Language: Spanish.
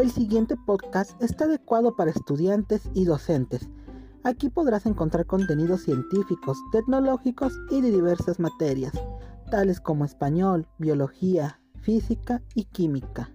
El siguiente podcast está adecuado para estudiantes y docentes. Aquí podrás encontrar contenidos científicos, tecnológicos y de diversas materias, tales como español, biología, física y química.